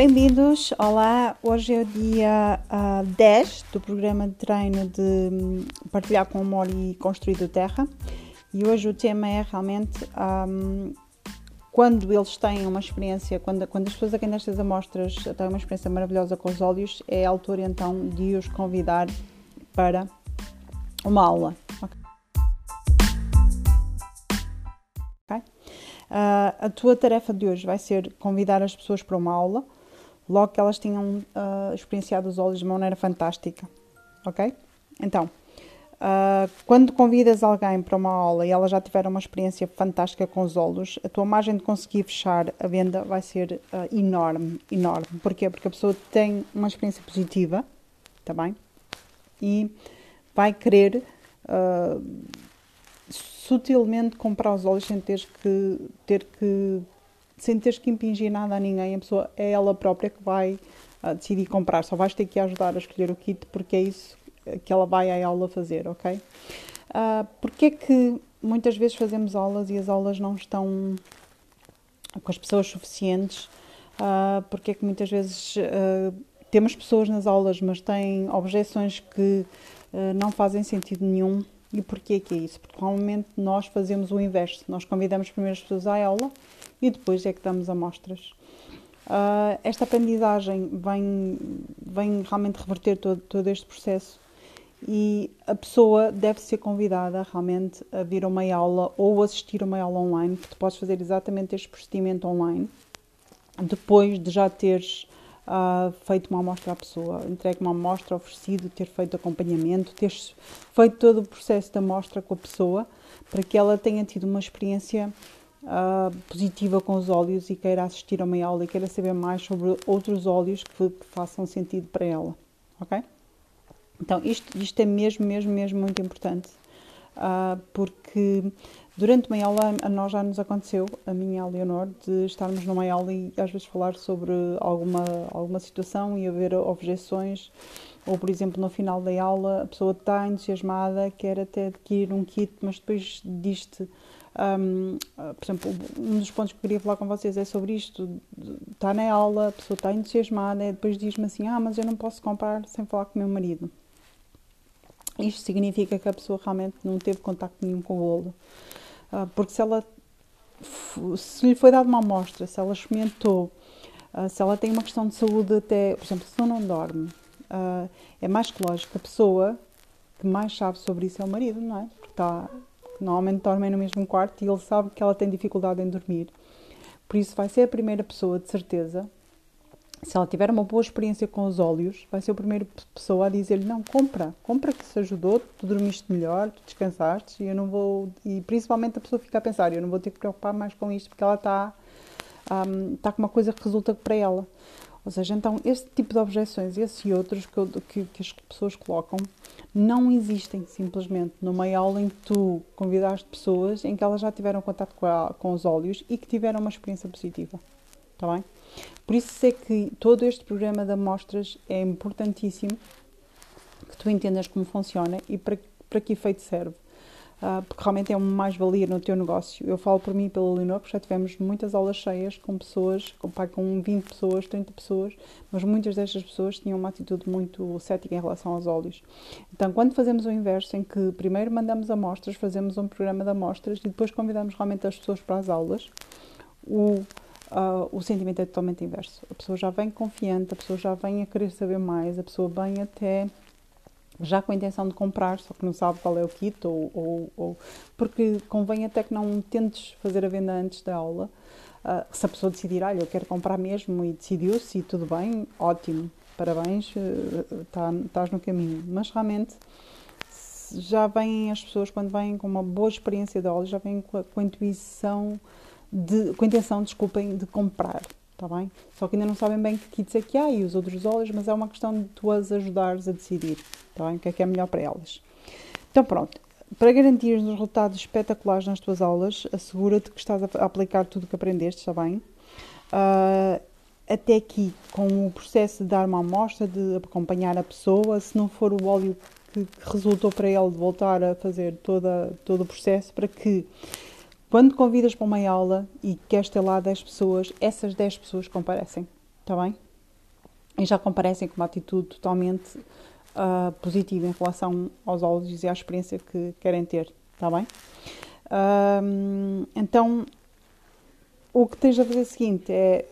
Bem-vindos, olá! Hoje é o dia uh, 10 do programa de treino de um, partilhar com amor e construir do terra e hoje o tema é realmente um, quando eles têm uma experiência, quando, quando as pessoas a quem destas amostras têm uma experiência maravilhosa com os olhos, é a altura então de os convidar para uma aula. Okay? Uh, a tua tarefa de hoje vai ser convidar as pessoas para uma aula, logo que elas tenham uh, experienciado os olhos de uma maneira fantástica. Ok? Então, Uh, quando convidas alguém para uma aula e ela já tiver uma experiência fantástica com os olhos, a tua margem de conseguir fechar a venda vai ser uh, enorme, enorme. Porquê? Porque a pessoa tem uma experiência positiva, tá bem? E vai querer sutilmente comprar os olhos sem teres que ter que sem teres que impingir nada a ninguém. A pessoa é ela própria que vai decidir comprar. Só vais ter que ajudar a escolher o kit porque é isso que ela vai à aula fazer, ok? Uh, Porque é que muitas vezes fazemos aulas e as aulas não estão com as pessoas suficientes? Uh, porque é que muitas vezes uh, temos pessoas nas aulas, mas têm objeções que uh, não fazem sentido nenhum? E porquê que é isso? Porque normalmente nós fazemos o inverso. Nós convidamos primeiro as pessoas à aula e depois é que damos amostras. Uh, esta aprendizagem vem, vem realmente reverter todo, todo este processo e a pessoa deve ser convidada realmente a vir a uma aula ou assistir a uma aula online, que tu podes fazer exatamente este procedimento online, depois de já teres uh, feito uma amostra à pessoa, entregue uma amostra, oferecido, ter feito acompanhamento, teres feito todo o processo da amostra com a pessoa, para que ela tenha tido uma experiência uh, positiva com os óleos e queira assistir a uma aula e queira saber mais sobre outros óleos que, que façam sentido para ela, ok? Então, isto, isto é mesmo, mesmo, mesmo muito importante, porque durante uma aula, a nós já nos aconteceu, a minha e a Leonor, de estarmos numa aula e às vezes falar sobre alguma, alguma situação e haver objeções, ou por exemplo, no final da aula, a pessoa está entusiasmada, quer até adquirir um kit, mas depois diz-te. Um, por exemplo, um dos pontos que eu queria falar com vocês é sobre isto. Está na aula, a pessoa está entusiasmada, e depois diz-me assim: Ah, mas eu não posso comprar sem falar com o meu marido. Isto significa que a pessoa realmente não teve contacto nenhum com o olho. Uh, porque se ela se lhe foi dada uma amostra, se ela experimentou, uh, se ela tem uma questão de saúde até, por exemplo, se não dorme, uh, é mais que lógico que a pessoa que mais sabe sobre isso é o marido, não é? Porque está, normalmente dormem no mesmo quarto e ele sabe que ela tem dificuldade em dormir. Por isso vai ser a primeira pessoa, de certeza, se ela tiver uma boa experiência com os óleos, vai ser a primeira pessoa a dizer-lhe: Não, compra, compra que isso ajudou, tu dormiste melhor, tu descansaste, e eu não vou. E principalmente a pessoa fica a pensar: Eu não vou ter que preocupar mais com isto, porque ela está um, tá com uma coisa que resulta para ela. Ou seja, então, este tipo de objeções, esses e outros que, que, que as pessoas colocam, não existem simplesmente numa aula em que tu convidaste pessoas em que elas já tiveram contato com, a, com os óleos e que tiveram uma experiência positiva. Está bem? Por isso é que todo este programa de amostras é importantíssimo que tu entendas como funciona e para, para que efeito serve. Uh, porque realmente é uma mais-valia no teu negócio. Eu falo por mim e pela Leonor, porque já tivemos muitas aulas cheias com pessoas, com, com 20 pessoas, 30 pessoas, mas muitas destas pessoas tinham uma atitude muito cética em relação aos óleos. Então, quando fazemos o inverso, em que primeiro mandamos amostras, fazemos um programa de amostras e depois convidamos realmente as pessoas para as aulas, o uh, o sentimento é totalmente inverso. A pessoa já vem confiante, a pessoa já vem a querer saber mais, a pessoa vem até já com a intenção de comprar, só que não sabe qual é o kit, ou, ou, ou porque convém até que não tentes fazer a venda antes da aula. Uh, se a pessoa decidir, olha, eu quero comprar mesmo e decidiu-se e tudo bem, ótimo, parabéns, uh, tá, estás no caminho. Mas realmente já vêm as pessoas, quando vêm com uma boa experiência de aula, já vêm com a, com a intuição de, com a intenção, desculpem, de comprar, está bem? Só que ainda não sabem bem que kits é que há e os outros óleos, mas é uma questão de tu as ajudares a decidir, está bem? O que é que é melhor para elas. Então pronto, para garantir os resultados espetaculares nas tuas aulas, assegura-te que estás a aplicar tudo o que aprendeste, está bem? Uh, até aqui, com o processo de dar uma amostra, de acompanhar a pessoa, se não for o óleo que, resultou para ele de voltar a fazer toda, todo o processo, para que quando convidas para uma aula e queres ter lá 10 pessoas, essas 10 pessoas comparecem, está bem? e já comparecem com uma atitude totalmente uh, positiva em relação aos óleos e à experiência que querem ter, está bem? Então, o que tens a fazer é o seguinte é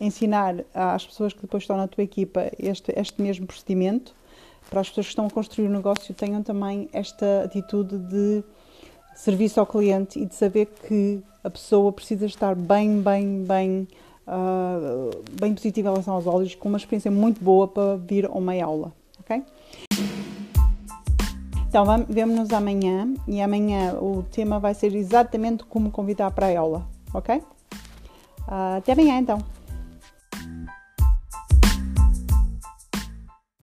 ensinar às pessoas que depois estão na tua equipa este, este mesmo procedimento, para as pessoas que estão a construir o um negócio tenham também esta atitude de serviço ao cliente e de saber que a pessoa precisa estar bem, bem, bem, uh, bem positiva em relação aos óleos, com uma experiência muito boa para vir a uma aula, ok? Então, vemo-nos amanhã e amanhã o tema vai ser exatamente como convidar para a aula, ok? Uh, até amanhã então!